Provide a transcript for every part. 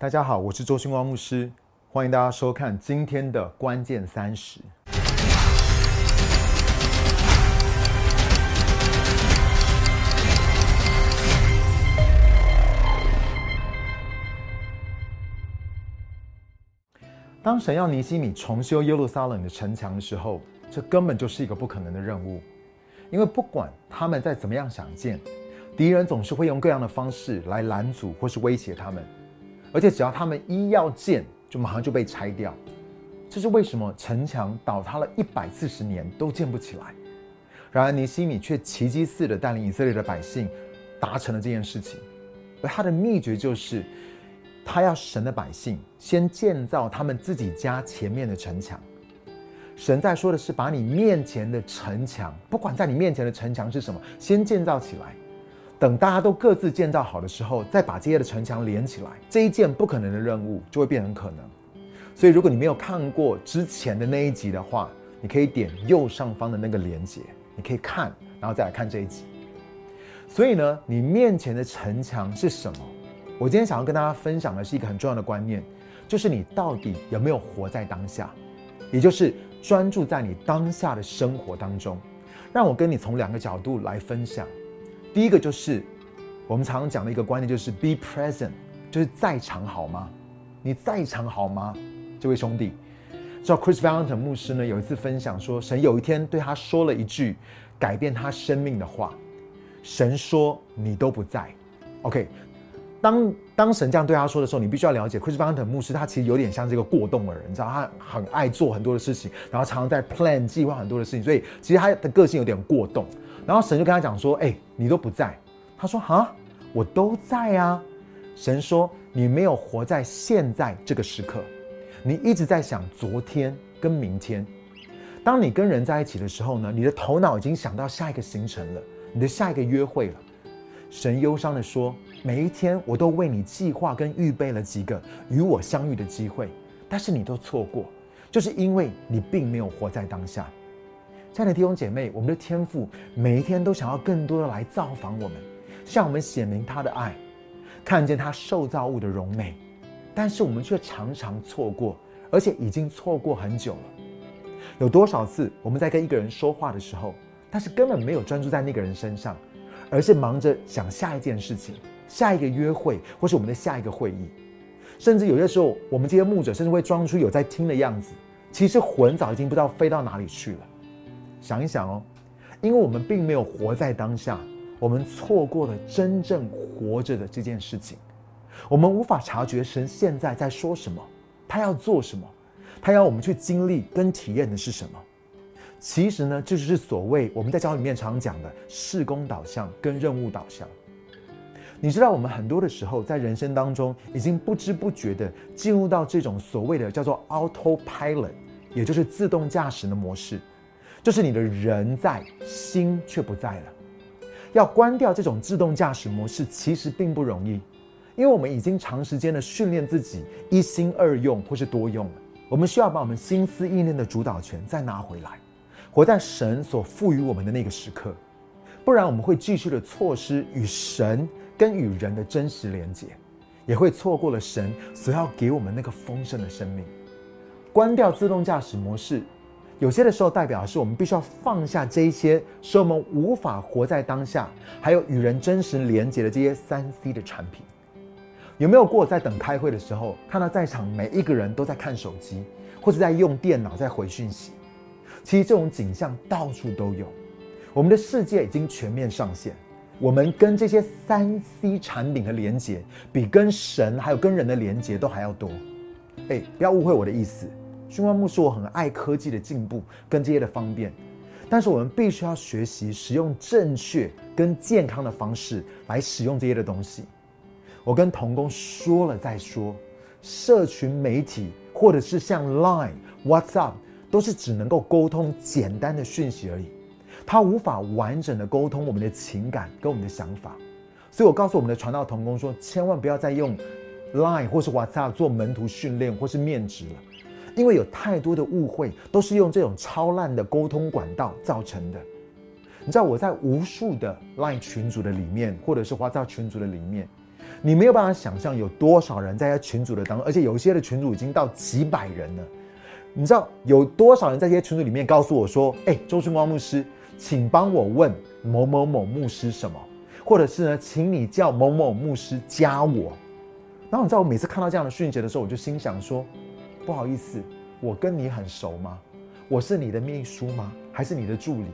大家好，我是周星光牧师，欢迎大家收看今天的关键三十。当神要尼西米重修耶路撒冷的城墙的时候，这根本就是一个不可能的任务，因为不管他们再怎么样想建，敌人总是会用各样的方式来拦阻或是威胁他们，而且只要他们一要建，就马上就被拆掉。这是为什么城墙倒塌了一百四十年都建不起来？然而尼西米却奇迹似的带领以色列的百姓达成了这件事情，而他的秘诀就是。他要神的百姓先建造他们自己家前面的城墙。神在说的是，把你面前的城墙，不管在你面前的城墙是什么，先建造起来。等大家都各自建造好的时候，再把这些的城墙连起来。这一件不可能的任务就会变成可能。所以，如果你没有看过之前的那一集的话，你可以点右上方的那个连接，你可以看，然后再来看这一集。所以呢，你面前的城墙是什么？我今天想要跟大家分享的是一个很重要的观念，就是你到底有没有活在当下，也就是专注在你当下的生活当中。让我跟你从两个角度来分享。第一个就是我们常常讲的一个观念，就是 be present，就是在场好吗？你在场好吗？这位兄弟，知道 Chris Valentin 牧师呢有一次分享说，神有一天对他说了一句改变他生命的话，神说你都不在，OK。当当神这样对他说的时候，你必须要了解，Chris v a n t e n 牧师他其实有点像这个过动的人，你知道他很爱做很多的事情，然后常常在 plan 计划很多的事情，所以其实他的个性有点过动。然后神就跟他讲说：“哎，你都不在。”他说：“哈，我都在啊。”神说：“你没有活在现在这个时刻，你一直在想昨天跟明天。当你跟人在一起的时候呢，你的头脑已经想到下一个行程了，你的下一个约会了。”神忧伤的说。每一天，我都为你计划跟预备了几个与我相遇的机会，但是你都错过，就是因为你并没有活在当下。亲爱的弟兄姐妹，我们的天赋每一天都想要更多的来造访我们，向我们显明他的爱，看见他受造物的荣美，但是我们却常常错过，而且已经错过很久了。有多少次我们在跟一个人说话的时候，但是根本没有专注在那个人身上，而是忙着想下一件事情。下一个约会，或是我们的下一个会议，甚至有些时候，我们这些牧者甚至会装出有在听的样子，其实魂早已经不知道飞到哪里去了。想一想哦，因为我们并没有活在当下，我们错过了真正活着的这件事情，我们无法察觉神现在在说什么，他要做什么，他要我们去经历跟体验的是什么。其实呢，这就是所谓我们在教里面常讲的事工导向跟任务导向。你知道，我们很多的时候在人生当中，已经不知不觉的进入到这种所谓的叫做 autopilot，也就是自动驾驶的模式，就是你的人在，心却不在了。要关掉这种自动驾驶模式，其实并不容易，因为我们已经长时间的训练自己一心二用或是多用了。我们需要把我们心思意念的主导权再拿回来，活在神所赋予我们的那个时刻，不然我们会继续的错失与神。跟与人的真实连接，也会错过了神所要给我们那个丰盛的生命。关掉自动驾驶模式，有些的时候代表的是我们必须要放下这一些使我们无法活在当下，还有与人真实连接的这些三 C 的产品。有没有过在等开会的时候，看到在场每一个人都在看手机，或者在用电脑在回讯息？其实这种景象到处都有。我们的世界已经全面上线。我们跟这些三 C 产品的连接，比跟神还有跟人的连接都还要多。哎，不要误会我的意思。熏光木是我很爱科技的进步跟这些的方便，但是我们必须要学习使用正确跟健康的方式来使用这些的东西。我跟童工说了再说，社群媒体或者是像 Line、WhatsApp，都是只能够沟通简单的讯息而已。它无法完整的沟通我们的情感跟我们的想法，所以我告诉我们的传道童工说，千万不要再用 Line 或是 WhatsApp 做门徒训练或是面值了，因为有太多的误会都是用这种超烂的沟通管道造成的。你知道我在无数的 Line 群组的里面，或者是 WhatsApp 群组的里面，你没有办法想象有多少人在群组的当中，而且有一些的群组已经到几百人了。你知道有多少人在这些群组里面告诉我说：“哎，周春光牧师，请帮我问某某某牧师什么，或者是呢，请你叫某某牧师加我。”然后你知道我每次看到这样的讯息的时候，我就心想说：“不好意思，我跟你很熟吗？我是你的秘书吗？还是你的助理？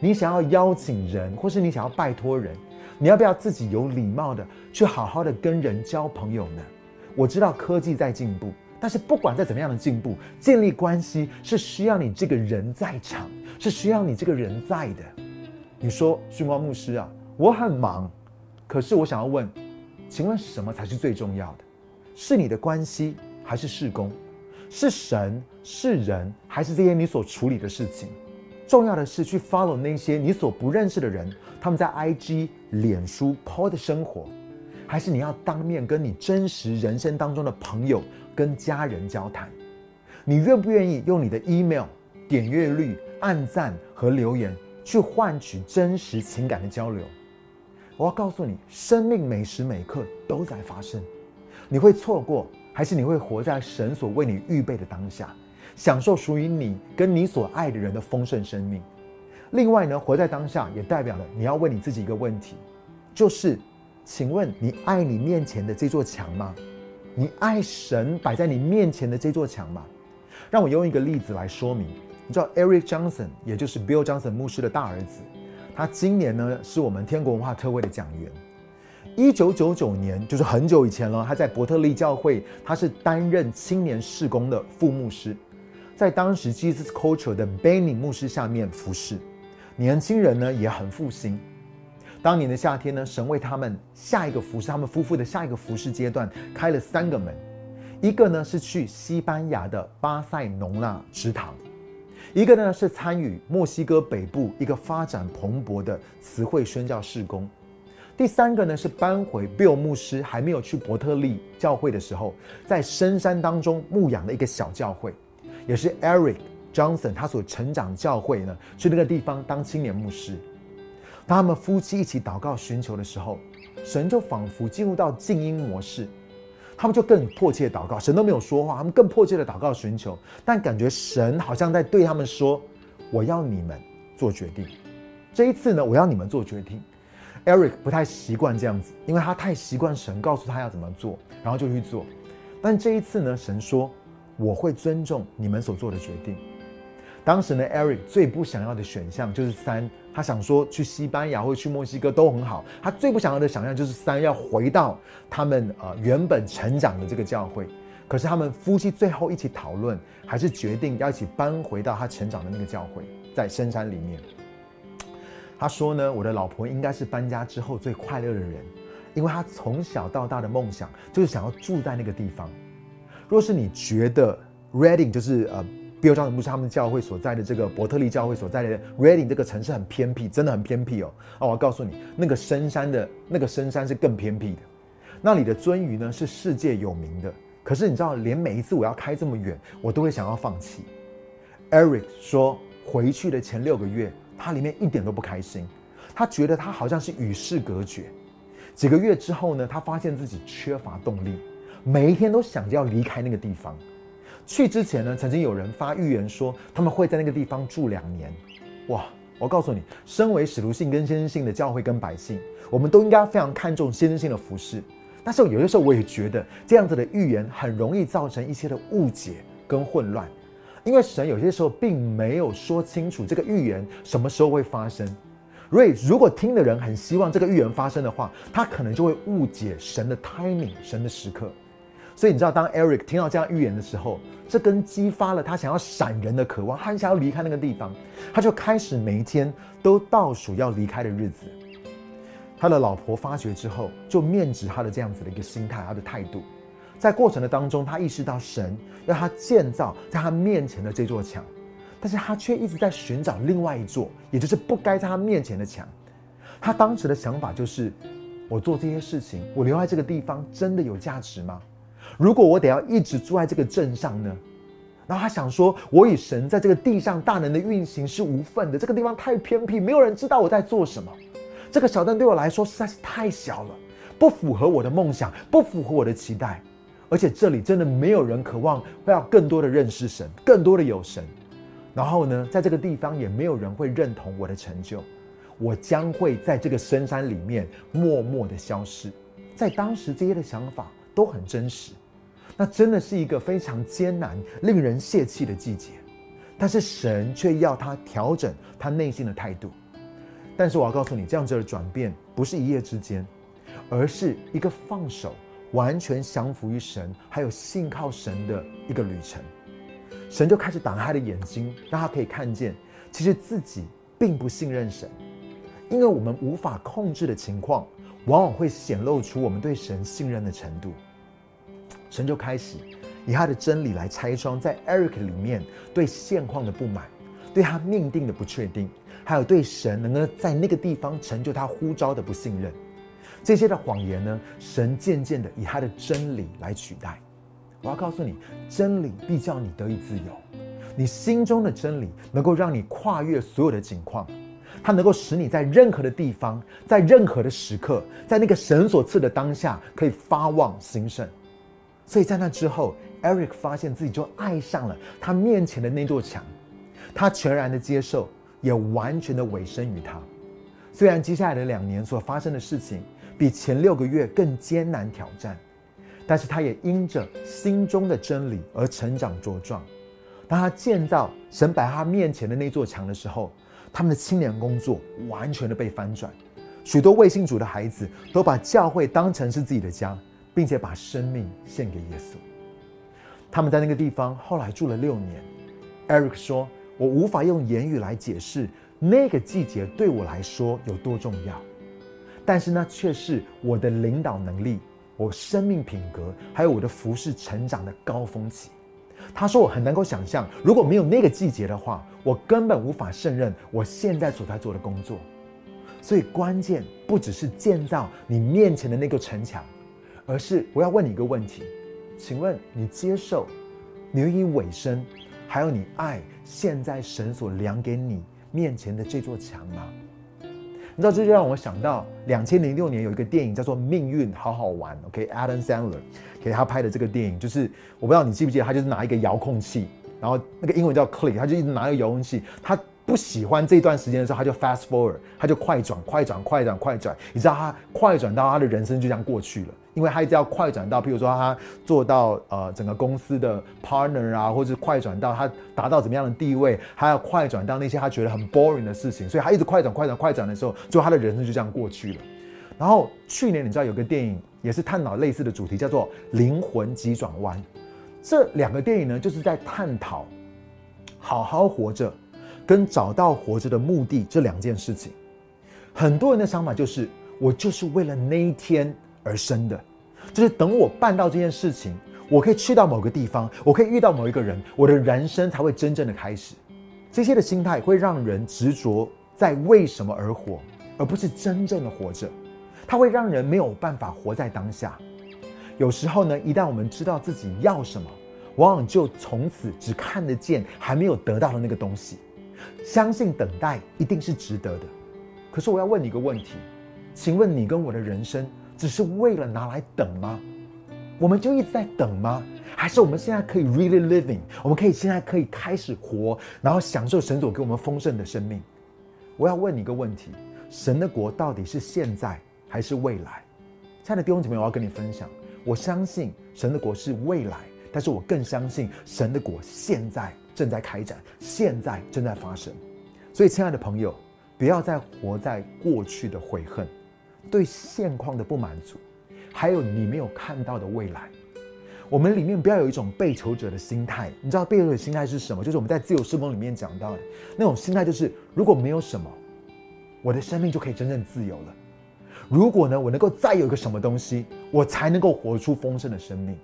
你想要邀请人，或是你想要拜托人，你要不要自己有礼貌的去好好的跟人交朋友呢？我知道科技在进步。”但是不管在怎么样的进步，建立关系是需要你这个人在场，是需要你这个人在的。你说，训光牧师啊，我很忙，可是我想要问，请问什么才是最重要的？是你的关系，还是事工？是神，是人，还是这些你所处理的事情？重要的是去 follow 那些你所不认识的人，他们在 IG、脸书 po 的生活，还是你要当面跟你真实人生当中的朋友？跟家人交谈，你愿不愿意用你的 email 点阅率、按赞和留言去换取真实情感的交流？我要告诉你，生命每时每刻都在发生，你会错过，还是你会活在神所为你预备的当下，享受属于你跟你所爱的人的丰盛生命？另外呢，活在当下也代表了你要问你自己一个问题，就是，请问你爱你面前的这座墙吗？你爱神摆在你面前的这座墙吗？让我用一个例子来说明。你知道 Eric Johnson，也就是 Bill Johnson 牧师的大儿子，他今年呢是我们天国文化特会的讲员。一九九九年，就是很久以前了，他在伯特利教会，他是担任青年事工的副牧师，在当时 Jesus Culture 的 Benny 牧师下面服侍，年轻人呢也很复兴。当年的夏天呢，神为他们下一个服饰，他们夫妇的下一个服饰阶段开了三个门，一个呢是去西班牙的巴塞隆纳池塘，一个呢是参与墨西哥北部一个发展蓬勃的词汇宣教事工，第三个呢是搬回 Bill 牧师还没有去伯特利教会的时候，在深山当中牧养的一个小教会，也是 Eric Johnson 他所成长教会呢，去那个地方当青年牧师。当他们夫妻一起祷告寻求的时候，神就仿佛进入到静音模式，他们就更迫切祷告。神都没有说话，他们更迫切的祷告寻求，但感觉神好像在对他们说：“我要你们做决定。这一次呢，我要你们做决定。” Eric 不太习惯这样子，因为他太习惯神告诉他要怎么做，然后就去做。但这一次呢，神说：“我会尊重你们所做的决定。”当时呢，Eric 最不想要的选项就是三。他想说去西班牙或去墨西哥都很好。他最不想要的想象就是三要回到他们呃原本成长的这个教会。可是他们夫妻最后一起讨论，还是决定要一起搬回到他成长的那个教会，在深山里面。他说呢，我的老婆应该是搬家之后最快乐的人，因为他从小到大的梦想就是想要住在那个地方。若是你觉得 Reading 就是呃。比如像牧师他们教会所在的这个伯特利教会所在的 Reading 这个城市很偏僻，真的很偏僻哦。哦，我告诉你，那个深山的那个深山是更偏僻的。那里的鳟鱼呢是世界有名的，可是你知道，连每一次我要开这么远，我都会想要放弃。Eric 说，回去的前六个月，他里面一点都不开心，他觉得他好像是与世隔绝。几个月之后呢，他发现自己缺乏动力，每一天都想着要离开那个地方。去之前呢，曾经有人发预言说他们会在那个地方住两年。哇！我告诉你，身为使徒性跟先知性的教会跟百姓，我们都应该非常看重先知性的服饰。但是有些时候，我也觉得这样子的预言很容易造成一些的误解跟混乱，因为神有些时候并没有说清楚这个预言什么时候会发生。所以，如果听的人很希望这个预言发生的话，他可能就会误解神的 timing，神的时刻。所以你知道，当 Eric 听到这样预言的时候，这跟激发了他想要闪人的渴望，他想要离开那个地方，他就开始每一天都倒数要离开的日子。他的老婆发觉之后，就面指他的这样子的一个心态，他的态度。在过程的当中，他意识到神要他建造在他面前的这座墙，但是他却一直在寻找另外一座，也就是不该在他面前的墙。他当时的想法就是：我做这些事情，我留在这个地方真的有价值吗？如果我得要一直住在这个镇上呢？然后他想说，我与神在这个地上大能的运行是无份的。这个地方太偏僻，没有人知道我在做什么。这个小镇对我来说实在是太小了，不符合我的梦想，不符合我的期待。而且这里真的没有人渴望会要更多的认识神，更多的有神。然后呢，在这个地方也没有人会认同我的成就，我将会在这个深山里面默默的消失。在当时这些的想法都很真实，那真的是一个非常艰难、令人泄气的季节。但是神却要他调整他内心的态度。但是我要告诉你，这样子的转变不是一夜之间，而是一个放手。完全降服于神，还有信靠神的一个旅程，神就开始打开他的眼睛，让他可以看见，其实自己并不信任神，因为我们无法控制的情况，往往会显露出我们对神信任的程度。神就开始以他的真理来拆穿在 Eric 里面对现况的不满，对他命定的不确定，还有对神能够在那个地方成就他呼召的不信任。这些的谎言呢，神渐渐的以他的真理来取代。我要告诉你，真理必叫你得以自由。你心中的真理能够让你跨越所有的境况，它能够使你在任何的地方，在任何的时刻，在那个神所赐的当下，可以发望兴盛。所以在那之后，Eric 发现自己就爱上了他面前的那座墙，他全然的接受，也完全的委身于他。虽然接下来的两年所发生的事情，比前六个月更艰难挑战，但是他也因着心中的真理而成长茁壮。当他建造神摆他面前的那座墙的时候，他们的青年工作完全的被翻转。许多卫星主的孩子都把教会当成是自己的家，并且把生命献给耶稣。他们在那个地方后来住了六年。Eric 说：“我无法用言语来解释那个季节对我来说有多重要。”但是呢，却是我的领导能力、我生命品格，还有我的服饰成长的高峰期。他说：“我很能够想象，如果没有那个季节的话，我根本无法胜任我现在所在做的工作。所以，关键不只是建造你面前的那个城墙，而是我要问你一个问题：请问你接受、你愿意委身，还有你爱现在神所量给你面前的这座墙吗？”你知道，这就让我想到两千零六年有一个电影叫做《命运好好玩》，OK，Adam Sandler 给他拍的这个电影，就是我不知道你记不记得，他就是拿一个遥控器，然后那个英文叫 Click，他就一直拿一个遥控器，他。不喜欢这段时间的时候，他就 fast forward，他就快转、快转、快转、快转。你知道他快转到他的人生就这样过去了，因为他一直要快转到，譬如说他做到呃整个公司的 partner 啊，或者快转到他达到怎么样的地位，还要快转到那些他觉得很 boring 的事情，所以他一直快转、快转、快转的时候，就他的人生就这样过去了。然后去年你知道有个电影也是探讨类似的主题，叫做《灵魂急转弯》。这两个电影呢，就是在探讨好好活着。跟找到活着的目的这两件事情，很多人的想法就是，我就是为了那一天而生的，就是等我办到这件事情，我可以去到某个地方，我可以遇到某一个人，我的人生才会真正的开始。这些的心态会让人执着在为什么而活，而不是真正的活着。它会让人没有办法活在当下。有时候呢，一旦我们知道自己要什么，往往就从此只看得见还没有得到的那个东西。相信等待一定是值得的，可是我要问你一个问题，请问你跟我的人生只是为了拿来等吗？我们就一直在等吗？还是我们现在可以 really living？我们可以现在可以开始活，然后享受神所给我们丰盛的生命？我要问你一个问题：神的国到底是现在还是未来？亲爱的弟兄姐妹，我要跟你分享，我相信神的国是未来，但是我更相信神的国现在。正在开展，现在正在发生，所以，亲爱的朋友，不要再活在过去的悔恨，对现况的不满足，还有你没有看到的未来。我们里面不要有一种被求者的心态。你知道被求者的心态是什么？就是我们在自由施工里面讲到的那种心态，就是如果没有什么，我的生命就可以真正自由了。如果呢，我能够再有一个什么东西，我才能够活出丰盛的生命。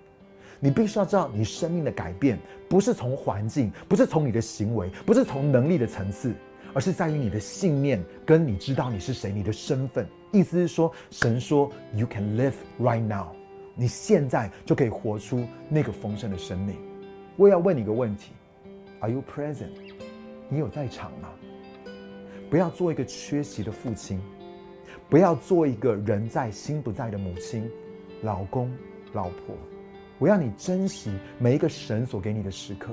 你必须要知道，你生命的改变不是从环境，不是从你的行为，不是从能力的层次，而是在于你的信念跟你知道你是谁，你的身份。意思是说，神说 “You can live right now”，你现在就可以活出那个丰盛的生命。我也要问你一个问题：Are you present？你有在场吗？不要做一个缺席的父亲，不要做一个人在心不在的母亲、老公、老婆。我要你珍惜每一个神所给你的时刻，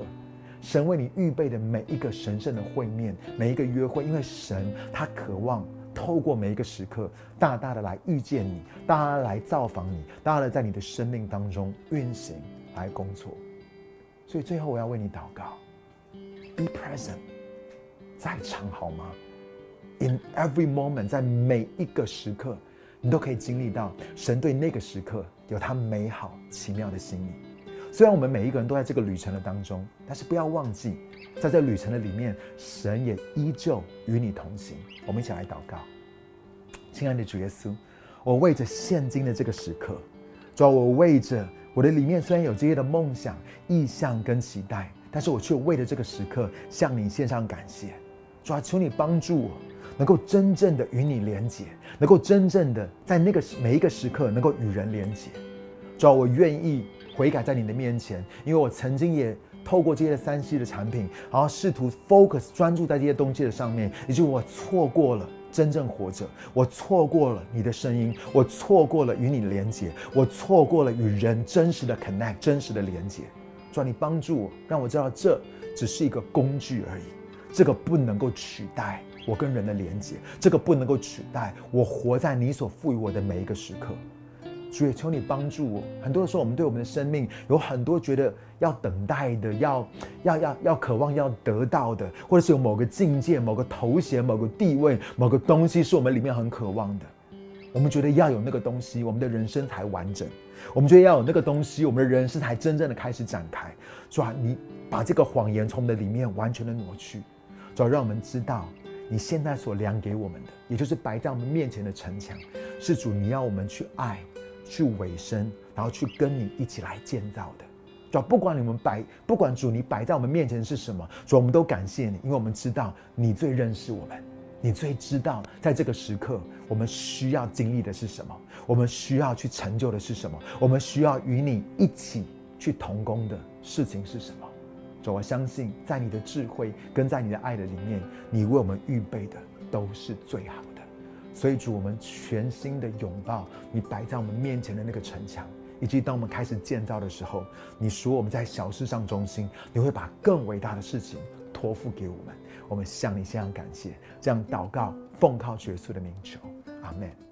神为你预备的每一个神圣的会面、每一个约会，因为神他渴望透过每一个时刻，大大的来遇见你，大大的来造访你，大大的在你的生命当中运行来工作。所以最后我要为你祷告，Be present，在场好吗？In every moment，在每一个时刻，你都可以经历到神对那个时刻有他美好奇妙的心意。虽然我们每一个人都在这个旅程的当中，但是不要忘记，在这旅程的里面，神也依旧与你同行。我们一起来祷告，亲爱的主耶稣，我为着现今的这个时刻，主要我为着。我的里面虽然有这些的梦想、意向跟期待，但是我却为了这个时刻向你献上感谢。主啊，求你帮助我，能够真正的与你连结，能够真正的在那个每一个时刻能够与人连结。主啊，我愿意悔改在你的面前，因为我曾经也透过这些三 C 的产品，然后试图 focus 专注在这些东西的上面，以及我错过了。真正活着，我错过了你的声音，我错过了与你连接，我错过了与人真实的 connect，真实的连接。主，你帮助我，让我知道这只是一个工具而已，这个不能够取代我跟人的连接，这个不能够取代我活在你所赋予我的每一个时刻。主也求你帮助我。很多时候，我们对我们的生命有很多觉得要等待的，要要要要渴望要得到的，或者是有某个境界、某个头衔、某个地位、某个东西是我们里面很渴望的。我们觉得要有那个东西，我们的人生才完整。我们觉得要有那个东西，我们的人生才真正的开始展开。主啊，你把这个谎言从我们的里面完全的挪去，主要让我们知道你现在所量给我们的，也就是摆在我们面前的城墙，是主你要我们去爱。去委身，然后去跟你一起来建造的，主，不管你们摆，不管主你摆在我们面前是什么，主，我们都感谢你，因为我们知道你最认识我们，你最知道在这个时刻我们需要经历的是什么，我们需要去成就的是什么，我们需要与你一起去同工的事情是什么。主，我相信在你的智慧跟在你的爱的里面，你为我们预备的都是最好的。所以主，我们全心的拥抱你摆在我们面前的那个城墙，以及当我们开始建造的时候，你说我们在小事上中心，你会把更伟大的事情托付给我们。我们向你献上感谢，这样祷告，奉靠耶稣的名求，阿门。